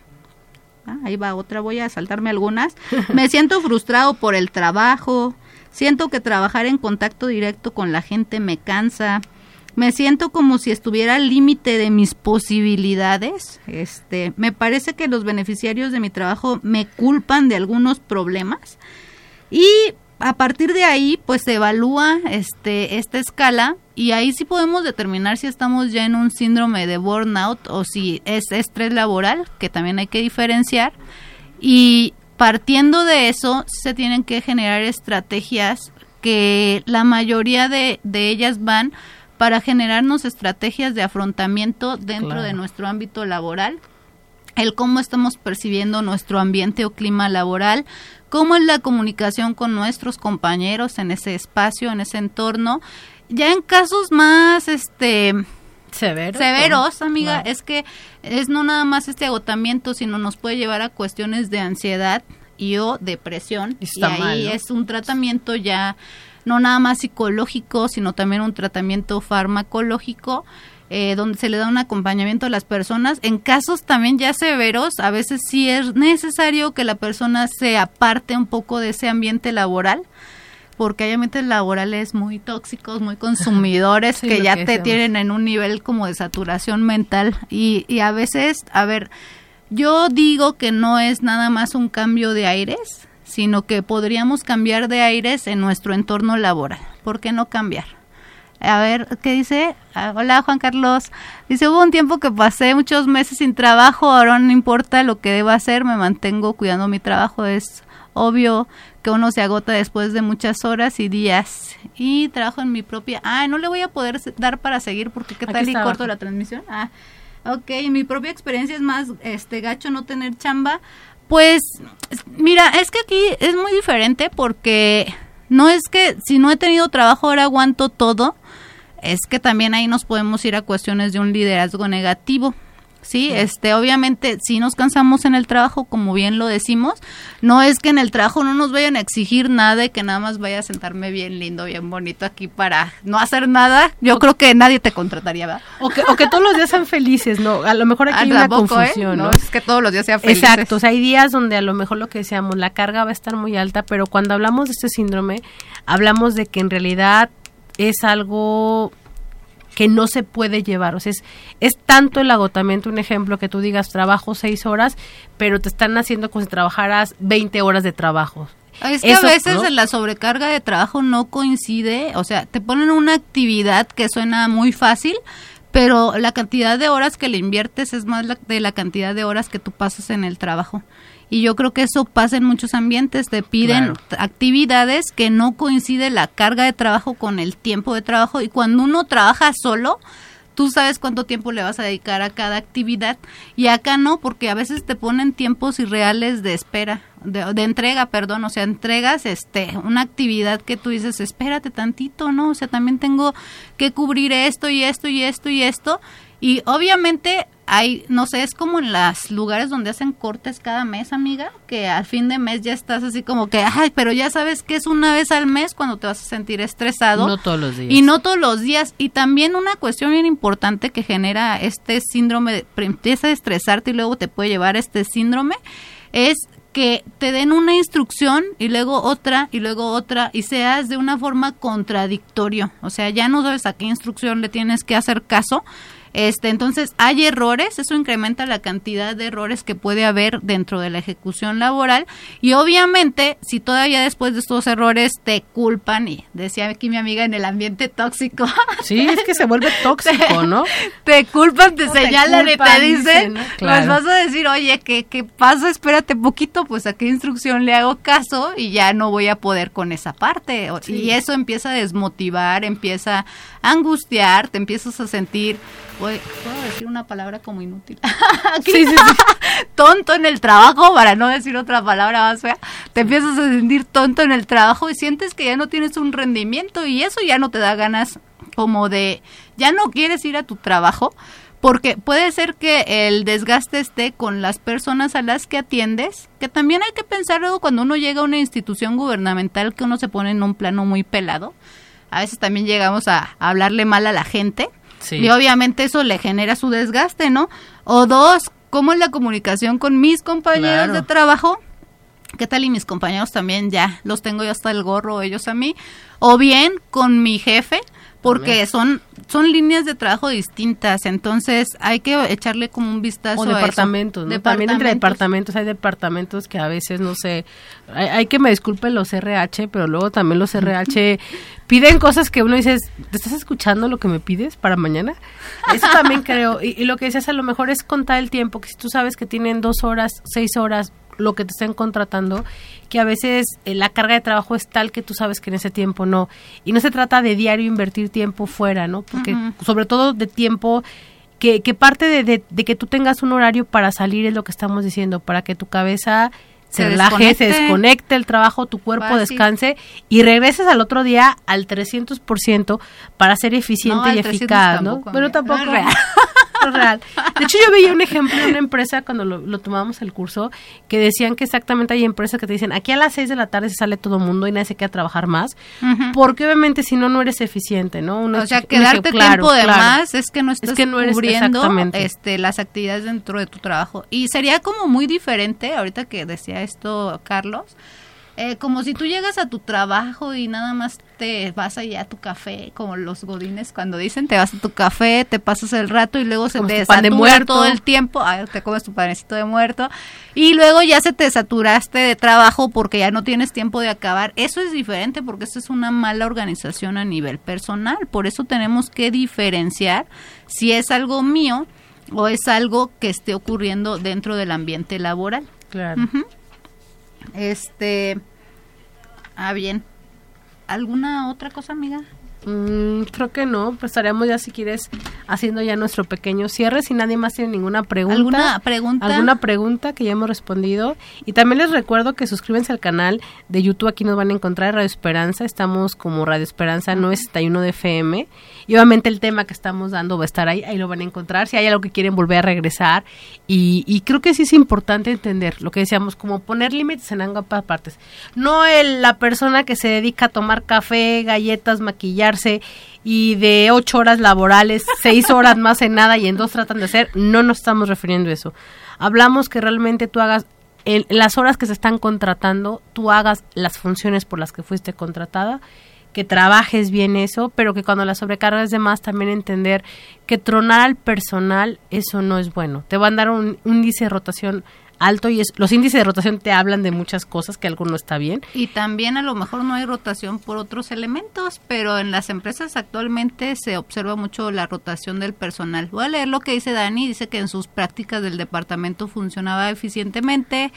Ah, ahí va otra, voy a saltarme algunas. Me *laughs* siento frustrado por el trabajo, siento que trabajar en contacto directo con la gente me cansa, me siento como si estuviera al límite de mis posibilidades. Este, me parece que los beneficiarios de mi trabajo me culpan de algunos problemas y a partir de ahí pues se evalúa este esta escala y ahí sí podemos determinar si estamos ya en un síndrome de burnout o si es estrés laboral, que también hay que diferenciar. Y partiendo de eso, se tienen que generar estrategias que la mayoría de, de ellas van para generarnos estrategias de afrontamiento dentro de nuestro ámbito laboral el cómo estamos percibiendo nuestro ambiente o clima laboral, cómo es la comunicación con nuestros compañeros en ese espacio, en ese entorno. Ya en casos más este severos, amiga, es que es no nada más este agotamiento, sino nos puede llevar a cuestiones de ansiedad y o depresión. Y, ahí es un tratamiento ya no nada más psicológico, sino también un tratamiento farmacológico eh, donde se le da un acompañamiento a las personas. En casos también ya severos, a veces sí es necesario que la persona se aparte un poco de ese ambiente laboral porque hay ambientes laborales muy tóxicos, muy consumidores, *laughs* que ya te tienen en un nivel como de saturación mental y, y a veces, a ver, yo digo que no es nada más un cambio de aires, sino que podríamos cambiar de aires en nuestro entorno laboral. ¿Por qué no cambiar? A ver, ¿qué dice? Ah, hola Juan Carlos. Dice, hubo un tiempo que pasé muchos meses sin trabajo, ahora no importa lo que deba hacer, me mantengo cuidando mi trabajo. Es obvio que uno se agota después de muchas horas y días. Y trabajo en mi propia... Ah, no le voy a poder dar para seguir porque qué tal y corto la transmisión. Ah, ok, mi propia experiencia es más este gacho no tener chamba. Pues, mira, es que aquí es muy diferente porque no es que si no he tenido trabajo ahora aguanto todo es que también ahí nos podemos ir a cuestiones de un liderazgo negativo. Sí, este, obviamente, si nos cansamos en el trabajo, como bien lo decimos, no es que en el trabajo no nos vayan a exigir nada y que nada más vaya a sentarme bien lindo, bien bonito aquí para no hacer nada. Yo creo que nadie te contrataría, ¿verdad? O que, o que todos los días sean felices, ¿no? A lo mejor aquí hay una ¿eh? confusión, ¿no? Es que todos los días sean felices. Exacto, o sea, hay días donde a lo mejor lo que decíamos, la carga va a estar muy alta, pero cuando hablamos de este síndrome, hablamos de que en realidad es algo que no se puede llevar. O sea, es, es tanto el agotamiento, un ejemplo, que tú digas trabajo seis horas, pero te están haciendo como si trabajaras 20 horas de trabajo. Es que a veces la sobrecarga de trabajo no coincide, o sea, te ponen una actividad que suena muy fácil, pero la cantidad de horas que le inviertes es más de la cantidad de horas que tú pasas en el trabajo y yo creo que eso pasa en muchos ambientes, te piden actividades que no coincide la carga de trabajo con el tiempo de trabajo y cuando uno trabaja solo, tú sabes cuánto tiempo le vas a dedicar a cada actividad y acá no, porque a veces te ponen tiempos irreales de espera, de, de, entrega, perdón, o sea, entregas este una actividad que tú dices, espérate tantito, ¿no? O sea, también tengo que cubrir esto y esto y esto y esto y obviamente hay, no sé, es como en los lugares donde hacen cortes cada mes, amiga, que al fin de mes ya estás así como que, ay, pero ya sabes que es una vez al mes cuando te vas a sentir estresado. No todos los días. Y no todos los días. Y también una cuestión bien importante que genera este síndrome, de, empieza a estresarte y luego te puede llevar este síndrome, es que te den una instrucción y luego otra y luego otra y seas de una forma contradictorio. O sea, ya no sabes a qué instrucción le tienes que hacer caso este, entonces, hay errores, eso incrementa la cantidad de errores que puede haber dentro de la ejecución laboral y obviamente, si todavía después de estos errores te culpan, y decía aquí mi amiga en el ambiente tóxico. Sí, es que se vuelve tóxico, *laughs* ¿no? Te culpan, te señalan y te dicen, pues vas a decir, oye, ¿qué, ¿qué pasa? Espérate poquito, pues a qué instrucción le hago caso y ya no voy a poder con esa parte. Y eso empieza a desmotivar, empieza a angustiar, te empiezas a sentir ¿Puedo decir una palabra como inútil? *laughs* sí, sí, tonto en el trabajo, para no decir otra palabra más fea. Te empiezas a sentir tonto en el trabajo y sientes que ya no tienes un rendimiento y eso ya no te da ganas como de, ya no quieres ir a tu trabajo. Porque puede ser que el desgaste esté con las personas a las que atiendes, que también hay que pensar luego cuando uno llega a una institución gubernamental que uno se pone en un plano muy pelado. A veces también llegamos a hablarle mal a la gente y obviamente eso le genera su desgaste, ¿no? O dos, ¿cómo es la comunicación con mis compañeros de trabajo? ¿Qué tal? Y mis compañeros también ya los tengo yo hasta el gorro, ellos a mí. O bien con mi jefe, porque son son líneas de trabajo distintas, entonces hay que echarle como un vistazo o departamentos, ¿no? También entre departamentos hay departamentos que a veces no sé, hay, que me disculpen los RH, pero luego también los RH *laughs* piden cosas que uno dice, ¿te estás escuchando lo que me pides para mañana? Eso también *laughs* creo, y, y lo que dices a lo mejor es contar el tiempo, que si tú sabes que tienen dos horas, seis horas, lo que te estén contratando, que a veces eh, la carga de trabajo es tal que tú sabes que en ese tiempo no. Y no se trata de diario invertir tiempo fuera, ¿no? Porque sobre todo de tiempo que, que parte de, de, que tú tengas un horario para salir es lo que estamos diciendo, para que tu cabeza se, relaje, se desconecte el trabajo, tu cuerpo descanse y regreses al otro día al 300% para ser eficiente y eficaz, ¿no? Pero tampoco *laughs* real. De hecho, yo veía un ejemplo de una empresa cuando lo, lo tomábamos el curso que decían que exactamente hay empresas que te dicen aquí a las 6 de la tarde se sale todo el mundo y nadie se queda a trabajar más, porque obviamente si no, no eres eficiente, ¿no? o sea, quedarte tiempo de más es que no estás cubriendo este, las actividades dentro de tu trabajo. Y sería como muy diferente, ahorita que decía esto Carlos, eh, como si tú llegas a tu trabajo y nada más te vas allá a tu café, como los godines cuando dicen, te vas a tu café, te pasas el rato y luego se te satura todo el tiempo, te comes tu panecito de muerto y luego ya se te saturaste de trabajo porque ya no tienes tiempo de acabar. Eso es diferente porque eso es una mala organización a nivel personal. Por eso tenemos que diferenciar si es algo mío o es algo que esté ocurriendo dentro del ambiente laboral. Claro. Este. Ah, bien. ¿Alguna otra cosa, amiga? Mm, creo que no, pues estaríamos ya si quieres haciendo ya nuestro pequeño cierre, si nadie más tiene ninguna pregunta. ¿Alguna pregunta? Alguna pregunta que ya hemos respondido. Y también les recuerdo que suscríbanse al canal de YouTube, aquí nos van a encontrar Radio Esperanza, estamos como Radio Esperanza 91 de FM. Y obviamente el tema que estamos dando va a estar ahí, ahí lo van a encontrar, si hay algo que quieren volver a regresar. Y, y creo que sí es importante entender lo que decíamos, como poner límites en ambas partes. No el, la persona que se dedica a tomar café, galletas, maquillar, y de ocho horas laborales, *laughs* seis horas más en nada y en dos tratan de hacer, no nos estamos refiriendo a eso. Hablamos que realmente tú hagas, en las horas que se están contratando, tú hagas las funciones por las que fuiste contratada, que trabajes bien eso, pero que cuando la sobrecargas de más también entender que tronar al personal, eso no es bueno. Te van a dar un índice de rotación alto y es, los índices de rotación te hablan de muchas cosas que algo no está bien. Y también a lo mejor no hay rotación por otros elementos, pero en las empresas actualmente se observa mucho la rotación del personal. Voy a leer lo que dice Dani, dice que en sus prácticas del departamento funcionaba eficientemente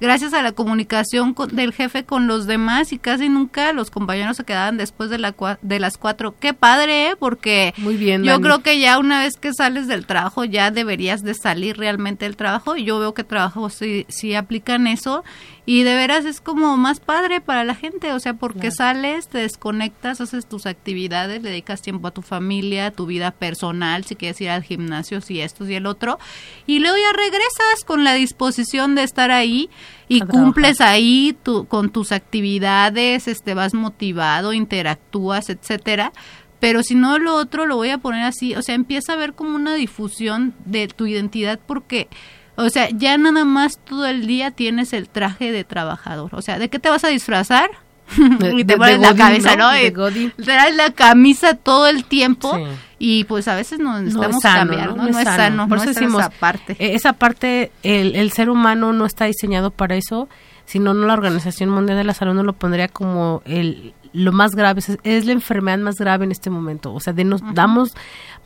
gracias a la comunicación del jefe con los demás y casi nunca los compañeros se quedaban después de, la, de las cuatro. Qué padre, ¿eh? porque Muy bien, yo creo que ya una vez que sales del trabajo ya deberías de salir realmente del trabajo y yo veo que trabajos sí, sí aplican eso y de veras es como más padre para la gente, o sea, porque sales, te desconectas, haces tus actividades, le dedicas tiempo a tu familia, a tu vida personal, si quieres ir al gimnasio, si esto, y el otro, y luego ya regresas con la disposición de estar ahí y cumples ahí tu, con tus actividades, este vas motivado, interactúas, etcétera. Pero si no lo otro lo voy a poner así, o sea, empieza a ver como una difusión de tu identidad porque o sea, ya nada más todo el día tienes el traje de trabajador. O sea, ¿de qué te vas a disfrazar? *laughs* y te pones la cabeza, ¿no? te das la camisa todo el tiempo y pues a veces nos necesitamos cambiar, ¿no? No, es sano, Por eso decimos, esa parte. Eh, esa parte, el, el ser humano no está diseñado para eso, sino no la Organización Mundial de la Salud no lo pondría como el lo más grave, es, la enfermedad más grave en este momento. O sea, de nos damos,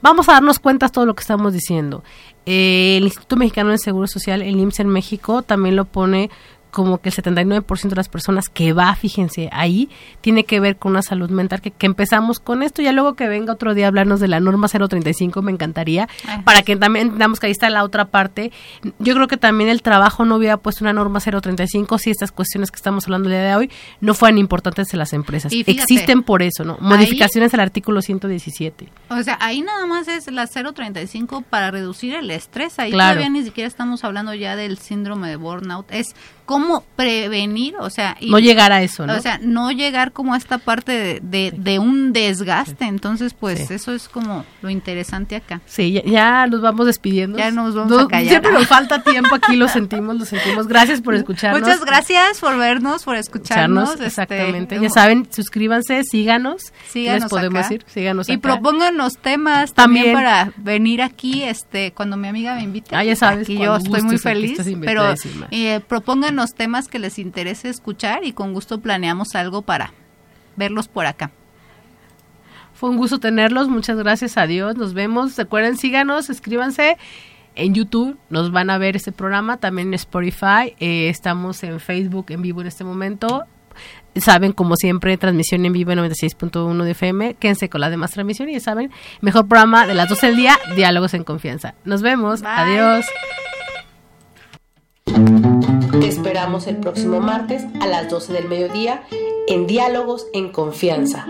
vamos a darnos cuenta de todo lo que estamos diciendo. Eh, el Instituto Mexicano de Seguro Social, el IMSS en México, también lo pone como que el 79% de las personas que va, fíjense, ahí tiene que ver con una salud mental, que, que, empezamos con esto, ya luego que venga otro día a hablarnos de la norma 035, me encantaría, para que también entendamos que ahí está la otra parte. Yo creo que también el trabajo no hubiera puesto una norma 035 si estas cuestiones que estamos hablando el día de hoy no fueran importantes en las empresas. Existen por eso, ¿no? Modificaciones al artículo 117. O sea, ahí nada más es la 035 para reducir el estrés, ahí todavía ni siquiera estamos hablando ya del síndrome de burnout, es cómo prevenir, o sea... no llegar a eso, ¿no? O sea, no llegar como a esta parte de, de, un desgaste, entonces pues eso es como lo interesante acá. Sí, ya, nos vamos despidiendo. Ya nos vamos a callar. Siempre nos falta tiempo aquí, lo sentimos, lo sentimos. Gracias por *laughs* escucharnos. Muchas gracias por vernos, por escucharnos. Este, exactamente. ya saben, suscríbanse, síganos. Síganos les podemos decir? Síganos Y propónganos temas también, para venir aquí este cuando mi amiga me invite. Ah, ya sabes. Y yo estoy muy feliz, pero eh, propónganos los temas que les interese escuchar y con gusto planeamos algo para verlos por acá. Fue un gusto tenerlos, muchas gracias a Dios, nos vemos, recuerden, síganos, escríbanse en YouTube, nos van a ver este programa, también en Spotify, eh, estamos en Facebook en vivo en este momento, saben, como siempre, transmisión en vivo 96.1 de FM. Quédense con la demás transmisiones, ya saben, mejor programa de las 12 del día, Diálogos en Confianza. Nos vemos, adiós esperamos el próximo martes a las 12 del mediodía en Diálogos en Confianza.